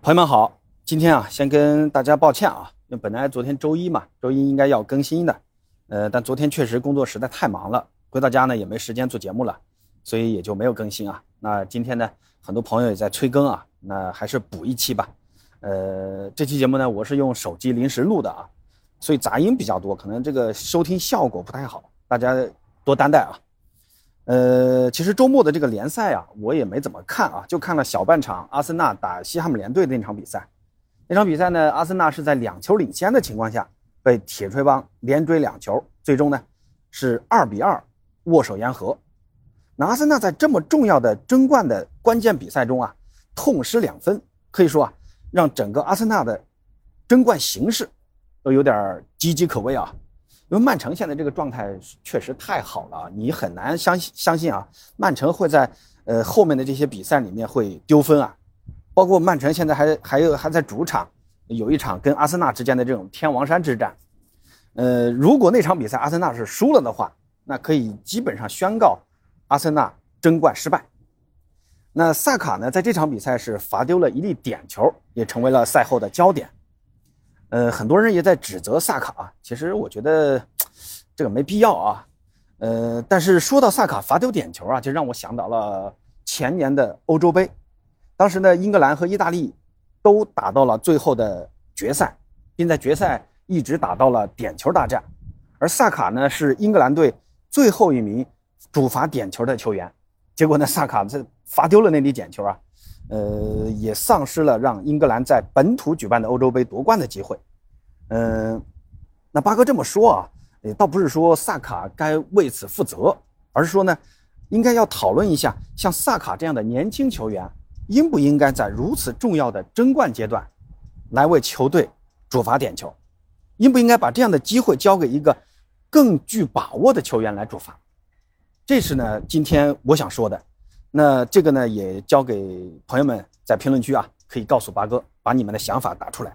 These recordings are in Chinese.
朋友们好，今天啊，先跟大家抱歉啊，因为本来昨天周一嘛，周一应该要更新的，呃，但昨天确实工作实在太忙了，回到家呢也没时间做节目了，所以也就没有更新啊。那今天呢，很多朋友也在催更啊，那还是补一期吧。呃，这期节目呢，我是用手机临时录的啊，所以杂音比较多，可能这个收听效果不太好，大家多担待啊。呃，其实周末的这个联赛啊，我也没怎么看啊，就看了小半场阿森纳打西汉姆联队的那场比赛。那场比赛呢，阿森纳是在两球领先的情况下，被铁锤帮连追两球，最终呢是二比二握手言和。那阿森纳在这么重要的争冠的关键比赛中啊，痛失两分，可以说啊，让整个阿森纳的争冠形势都有点岌岌可危啊。因为曼城现在这个状态确实太好了，你很难相信相信啊，曼城会在呃后面的这些比赛里面会丢分啊，包括曼城现在还还有还在主场有一场跟阿森纳之间的这种天王山之战，呃，如果那场比赛阿森纳是输了的话，那可以基本上宣告阿森纳争冠失败。那萨卡呢，在这场比赛是罚丢了一粒点球，也成为了赛后的焦点。呃，很多人也在指责萨卡，其实我觉得这个没必要啊。呃，但是说到萨卡罚丢点球啊，就让我想到了前年的欧洲杯，当时呢，英格兰和意大利都打到了最后的决赛，并在决赛一直打到了点球大战，而萨卡呢是英格兰队最后一名主罚点球的球员，结果呢，萨卡这罚丢了那粒点球啊。呃，也丧失了让英格兰在本土举办的欧洲杯夺冠的机会。嗯，那八哥这么说啊，也倒不是说萨卡该为此负责，而是说呢，应该要讨论一下，像萨卡这样的年轻球员，应不应该在如此重要的争冠阶段，来为球队主罚点球？应不应该把这样的机会交给一个更具把握的球员来主罚？这是呢，今天我想说的。那这个呢，也交给朋友们在评论区啊，可以告诉八哥，把你们的想法打出来。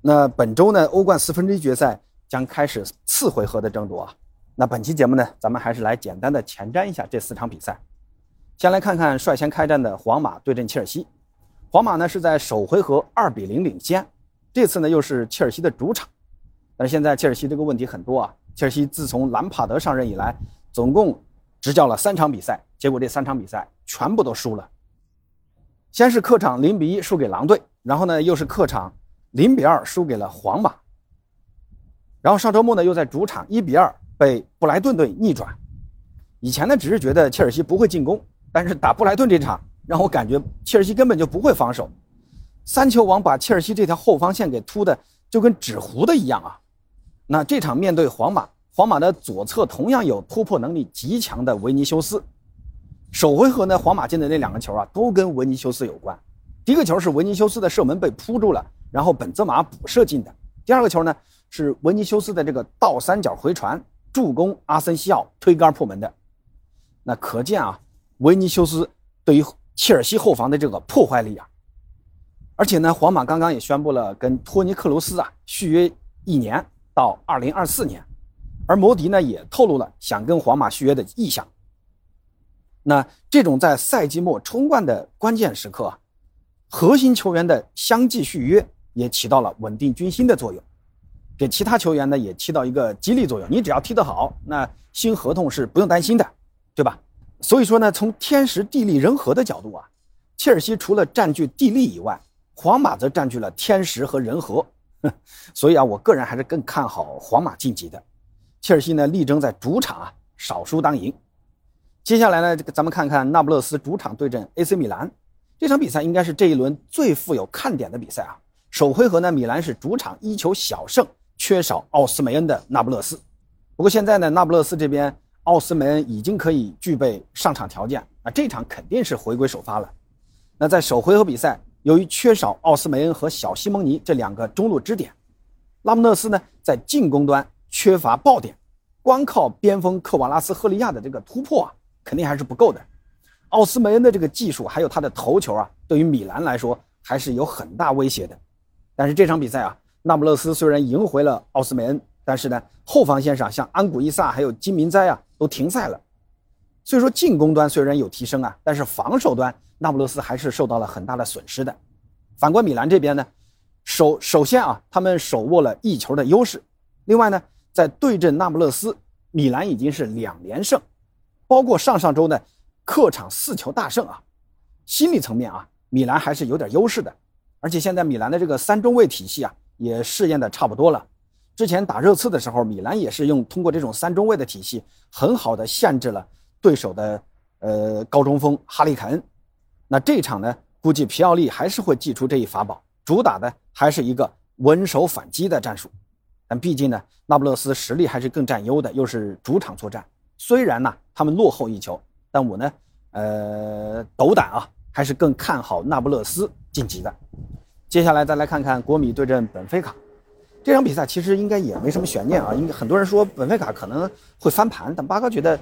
那本周呢，欧冠四分之一决赛将开始次回合的争夺啊。那本期节目呢，咱们还是来简单的前瞻一下这四场比赛。先来看看率先开战的皇马对阵切尔西。皇马呢是在首回合二比零领先，这次呢又是切尔西的主场。但是现在切尔西这个问题很多啊。切尔西自从兰帕德上任以来，总共执教了三场比赛。结果这三场比赛全部都输了。先是客场零比一输给狼队，然后呢又是客场零比二输给了皇马，然后上周末呢又在主场一比二被布莱顿队逆转。以前呢只是觉得切尔西不会进攻，但是打布莱顿这场让我感觉切尔西根本就不会防守，三球王把切尔西这条后防线给突的就跟纸糊的一样啊。那这场面对皇马，皇马的左侧同样有突破能力极强的维尼修斯。首回合呢，皇马进的那两个球啊，都跟维尼修斯有关。第一个球是维尼修斯的射门被扑住了，然后本泽马补射进的。第二个球呢，是维尼修斯的这个倒三角回传助攻阿森西奥推杆破门的。那可见啊，维尼修斯对于切尔西后防的这个破坏力啊。而且呢，皇马刚刚也宣布了跟托尼克罗斯啊续约一年到二零二四年，而摩迪呢也透露了想跟皇马续约的意向。那这种在赛季末冲冠的关键时刻，核心球员的相继续约也起到了稳定军心的作用，给其他球员呢也起到一个激励作用。你只要踢得好，那新合同是不用担心的，对吧？所以说呢，从天时地利人和的角度啊，切尔西除了占据地利以外，皇马则占据了天时和人和。所以啊，我个人还是更看好皇马晋级的。切尔西呢，力争在主场啊少输当赢。接下来呢，这个咱们看看那不勒斯主场对阵 AC 米兰这场比赛，应该是这一轮最富有看点的比赛啊。首回合呢，米兰是主场一球小胜，缺少奥斯梅恩的那不勒斯。不过现在呢，那不勒斯这边奥斯梅恩已经可以具备上场条件啊，这场肯定是回归首发了。那在首回合比赛，由于缺少奥斯梅恩和小西蒙尼这两个中路支点，拉姆勒斯呢在进攻端缺乏爆点，光靠边锋克瓦拉斯赫利亚的这个突破啊。肯定还是不够的，奥斯梅恩的这个技术还有他的头球啊，对于米兰来说还是有很大威胁的。但是这场比赛啊，那不勒斯虽然赢回了奥斯梅恩，但是呢，后防线上像安古伊萨还有金明哉啊都停赛了，所以说进攻端虽然有提升啊，但是防守端那不勒斯还是受到了很大的损失的。反观米兰这边呢，首首先啊，他们手握了一球的优势。另外呢，在对阵那不勒斯，米兰已经是两连胜，包括上上周呢，客场四球大胜啊。心理层面啊，米兰还是有点优势的。而且现在米兰的这个三中卫体系啊，也试验的差不多了。之前打热刺的时候，米兰也是用通过这种三中卫的体系，很好的限制了对手的呃高中锋哈利凯恩。那这场呢，估计皮奥利还是会祭出这一法宝，主打的还是一个稳守反击的战术。但毕竟呢，那不勒斯实力还是更占优的，又是主场作战。虽然呢，他们落后一球，但我呢，呃，斗胆啊，还是更看好那不勒斯晋级的。接下来再来看看国米对阵本菲卡这场比赛，其实应该也没什么悬念啊。应该很多人说本菲卡可能会翻盘，但八哥觉得，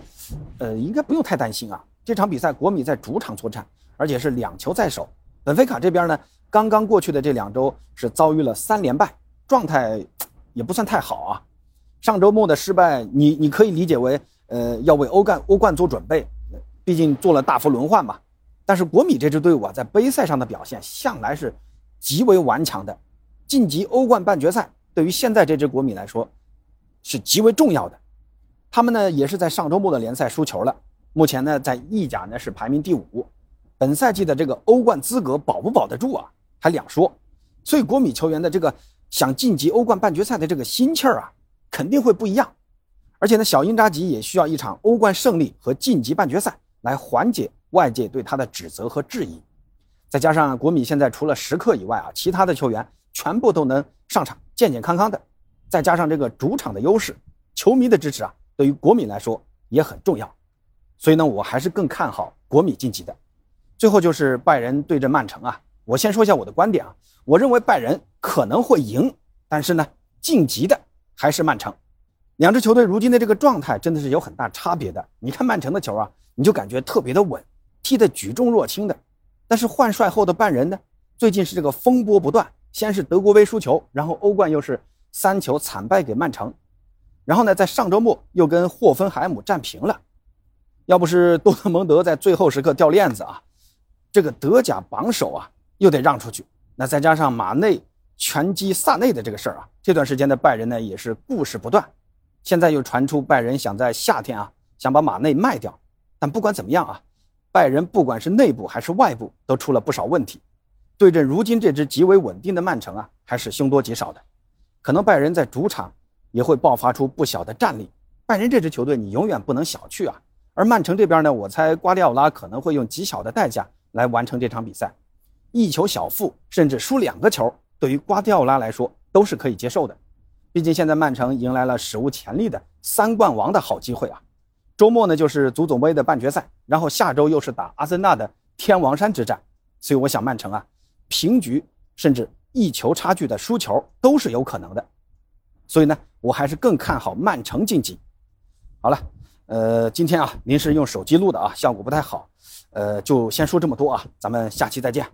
呃，应该不用太担心啊。这场比赛国米在主场作战，而且是两球在手。本菲卡这边呢，刚刚过去的这两周是遭遇了三连败，状态。也不算太好啊，上周末的失败，你你可以理解为，呃，要为欧冠欧冠做准备，毕竟做了大幅轮换嘛。但是国米这支队伍啊，在杯赛上的表现向来是极为顽强的，晋级欧冠半决赛对于现在这支国米来说是极为重要的。他们呢也是在上周末的联赛输球了，目前呢在意甲呢是排名第五，本赛季的这个欧冠资格保不保得住啊，还两说。所以国米球员的这个。想晋级欧冠半决赛的这个心气儿啊，肯定会不一样。而且呢，小因扎吉也需要一场欧冠胜利和晋级半决赛来缓解外界对他的指责和质疑。再加上国米现在除了时刻以外啊，其他的球员全部都能上场，健健康康的。再加上这个主场的优势，球迷的支持啊，对于国米来说也很重要。所以呢，我还是更看好国米晋级的。最后就是拜仁对阵曼城啊，我先说一下我的观点啊。我认为拜仁可能会赢，但是呢，晋级的还是曼城。两支球队如今的这个状态真的是有很大差别的。你看曼城的球啊，你就感觉特别的稳，踢得举重若轻的。但是换帅后的拜仁呢，最近是这个风波不断，先是德国杯输球，然后欧冠又是三球惨败给曼城，然后呢，在上周末又跟霍芬海姆战平了。要不是多特蒙德在最后时刻掉链子啊，这个德甲榜首啊又得让出去。那再加上马内拳击萨内的这个事儿啊，这段时间的拜仁呢也是故事不断。现在又传出拜仁想在夏天啊想把马内卖掉，但不管怎么样啊，拜仁不管是内部还是外部都出了不少问题。对阵如今这支极为稳定的曼城啊，还是凶多吉少的。可能拜仁在主场也会爆发出不小的战力。拜仁这支球队你永远不能小觑啊。而曼城这边呢，我猜瓜迪奥拉可能会用极小的代价来完成这场比赛。一球小负，甚至输两个球，对于瓜迪奥拉来说都是可以接受的。毕竟现在曼城迎来了史无前例的三冠王的好机会啊！周末呢就是足总杯的半决赛，然后下周又是打阿森纳的天王山之战。所以我想曼城啊，平局甚至一球差距的输球都是有可能的。所以呢，我还是更看好曼城晋级。好了，呃，今天啊您是用手机录的啊，效果不太好。呃，就先说这么多啊，咱们下期再见。